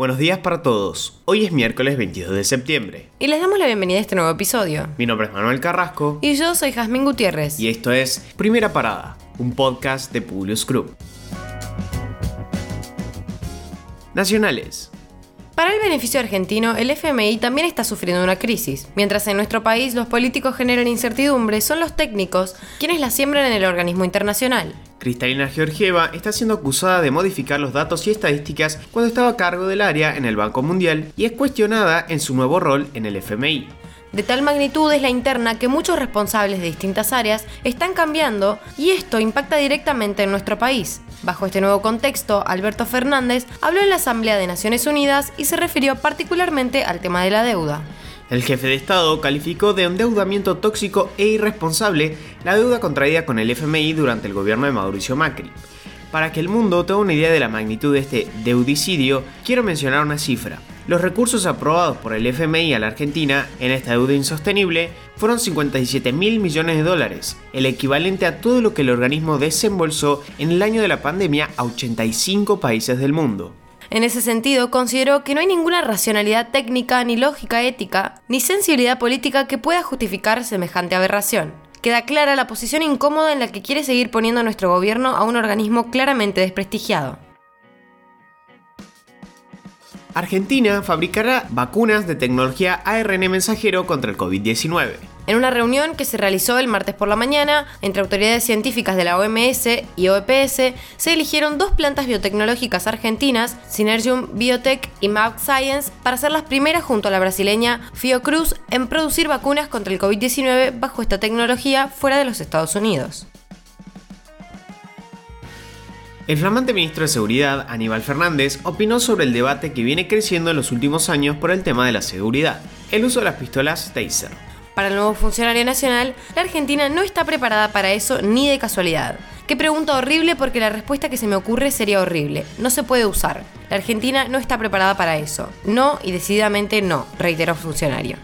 Buenos días para todos. Hoy es miércoles 22 de septiembre. Y les damos la bienvenida a este nuevo episodio. Mi nombre es Manuel Carrasco. Y yo soy Jazmín Gutiérrez. Y esto es Primera Parada, un podcast de Publius Group. Nacionales. Para el beneficio argentino, el FMI también está sufriendo una crisis. Mientras en nuestro país los políticos generan incertidumbre, son los técnicos quienes la siembran en el organismo internacional. Cristalina Georgieva está siendo acusada de modificar los datos y estadísticas cuando estaba a cargo del área en el Banco Mundial y es cuestionada en su nuevo rol en el FMI. De tal magnitud es la interna que muchos responsables de distintas áreas están cambiando y esto impacta directamente en nuestro país. Bajo este nuevo contexto, Alberto Fernández habló en la Asamblea de Naciones Unidas y se refirió particularmente al tema de la deuda. El jefe de Estado calificó de endeudamiento tóxico e irresponsable la deuda contraída con el FMI durante el gobierno de Mauricio Macri. Para que el mundo tenga una idea de la magnitud de este deudicidio, quiero mencionar una cifra. Los recursos aprobados por el FMI a la Argentina en esta deuda insostenible fueron 57 mil millones de dólares, el equivalente a todo lo que el organismo desembolsó en el año de la pandemia a 85 países del mundo. En ese sentido, consideró que no hay ninguna racionalidad técnica, ni lógica ética, ni sensibilidad política que pueda justificar semejante aberración. Queda clara la posición incómoda en la que quiere seguir poniendo nuestro gobierno a un organismo claramente desprestigiado. Argentina fabricará vacunas de tecnología ARN mensajero contra el COVID-19. En una reunión que se realizó el martes por la mañana entre autoridades científicas de la OMS y OEPS, se eligieron dos plantas biotecnológicas argentinas, Synergium Biotech y Map Science, para ser las primeras junto a la brasileña Fiocruz en producir vacunas contra el COVID-19 bajo esta tecnología fuera de los Estados Unidos. El flamante ministro de Seguridad, Aníbal Fernández, opinó sobre el debate que viene creciendo en los últimos años por el tema de la seguridad, el uso de las pistolas Taser. Para el nuevo funcionario nacional, la Argentina no está preparada para eso ni de casualidad. Qué pregunta horrible porque la respuesta que se me ocurre sería horrible. No se puede usar. La Argentina no está preparada para eso. No y decididamente no, reiteró funcionario.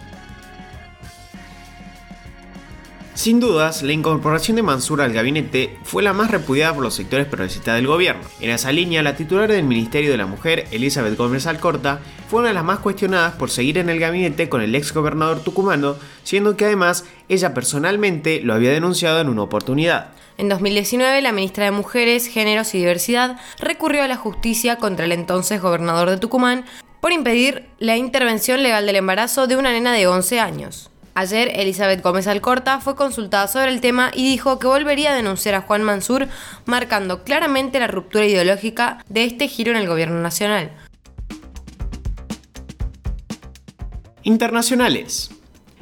Sin dudas, la incorporación de Mansur al gabinete fue la más repudiada por los sectores progresistas del gobierno. En esa línea, la titular del Ministerio de la Mujer, Elizabeth Gómez Alcorta, fue una de las más cuestionadas por seguir en el gabinete con el ex gobernador tucumano, siendo que además ella personalmente lo había denunciado en una oportunidad. En 2019, la ministra de Mujeres, Géneros y Diversidad recurrió a la justicia contra el entonces gobernador de Tucumán por impedir la intervención legal del embarazo de una nena de 11 años. Ayer, Elizabeth Gómez Alcorta fue consultada sobre el tema y dijo que volvería a denunciar a Juan Mansur, marcando claramente la ruptura ideológica de este giro en el gobierno nacional. Internacionales.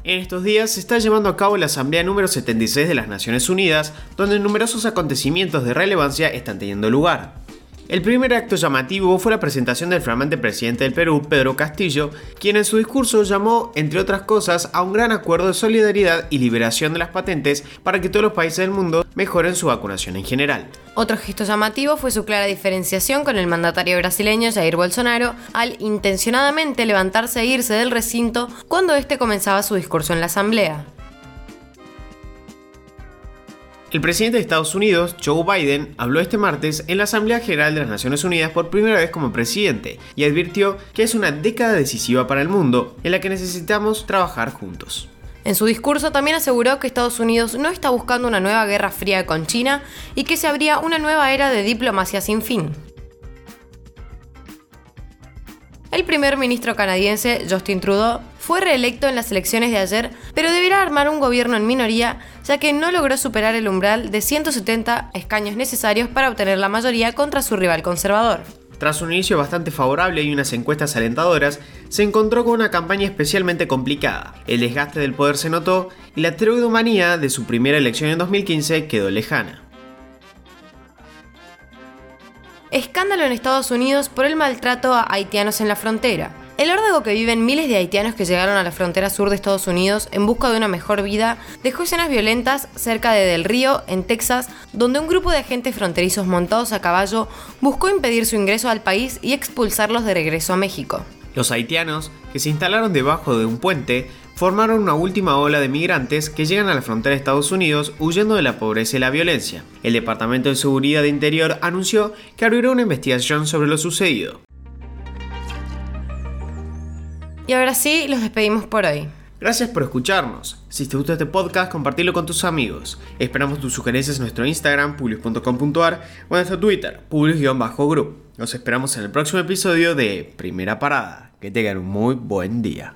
En estos días se está llevando a cabo la Asamblea número 76 de las Naciones Unidas, donde numerosos acontecimientos de relevancia están teniendo lugar. El primer acto llamativo fue la presentación del flamante presidente del Perú, Pedro Castillo, quien en su discurso llamó, entre otras cosas, a un gran acuerdo de solidaridad y liberación de las patentes para que todos los países del mundo mejoren su vacunación en general. Otro gesto llamativo fue su clara diferenciación con el mandatario brasileño Jair Bolsonaro al intencionadamente levantarse e irse del recinto cuando este comenzaba su discurso en la asamblea. El presidente de Estados Unidos, Joe Biden, habló este martes en la Asamblea General de las Naciones Unidas por primera vez como presidente y advirtió que es una década decisiva para el mundo en la que necesitamos trabajar juntos. En su discurso también aseguró que Estados Unidos no está buscando una nueva guerra fría con China y que se abría una nueva era de diplomacia sin fin. El primer ministro canadiense, Justin Trudeau, fue reelecto en las elecciones de ayer, pero deberá armar un gobierno en minoría, ya que no logró superar el umbral de 170 escaños necesarios para obtener la mayoría contra su rival conservador. Tras un inicio bastante favorable y unas encuestas alentadoras, se encontró con una campaña especialmente complicada. El desgaste del poder se notó y la treudomanía de su primera elección en 2015 quedó lejana. Escándalo en Estados Unidos por el maltrato a haitianos en la frontera. El órdago que viven miles de haitianos que llegaron a la frontera sur de Estados Unidos en busca de una mejor vida dejó escenas violentas cerca de Del Río, en Texas, donde un grupo de agentes fronterizos montados a caballo buscó impedir su ingreso al país y expulsarlos de regreso a México. Los haitianos, que se instalaron debajo de un puente, formaron una última ola de migrantes que llegan a la frontera de Estados Unidos huyendo de la pobreza y la violencia. El Departamento de Seguridad de Interior anunció que abrirá una investigación sobre lo sucedido. Y ahora sí, los despedimos por hoy. Gracias por escucharnos. Si te gusta este podcast, compartilo con tus amigos. Esperamos tus sugerencias en nuestro Instagram, publius.com.ar o en nuestro Twitter, publius-group. Nos esperamos en el próximo episodio de Primera Parada. Que tengan un muy buen día.